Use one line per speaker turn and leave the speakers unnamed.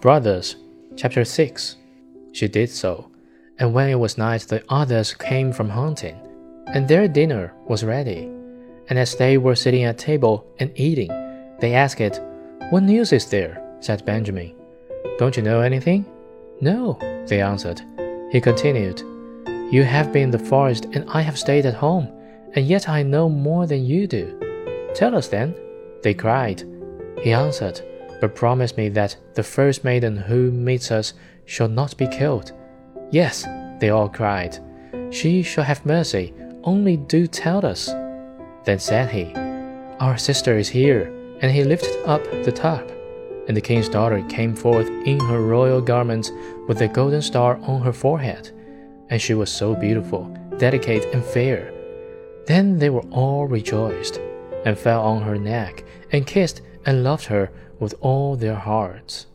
Brothers, chapter 6. She did so, and when it was night, the others came from hunting, and their dinner was ready. And as they were sitting at table and eating, they asked it, What news is there? said Benjamin. Don't you know anything? No, they answered. He continued, You have been in the forest, and I have stayed at home, and yet I know more than you do. Tell us then, they cried. He answered, But promise me that the first maiden who meets us shall not be killed. Yes, they all cried. She shall have mercy, only do tell us. Then said he, Our sister is here. And he lifted up the tub. And the king's daughter came forth in her royal garments with a golden star on her forehead. And she was so beautiful, delicate, and fair. Then they were all rejoiced, and fell on her neck, and kissed and loved her with all their hearts.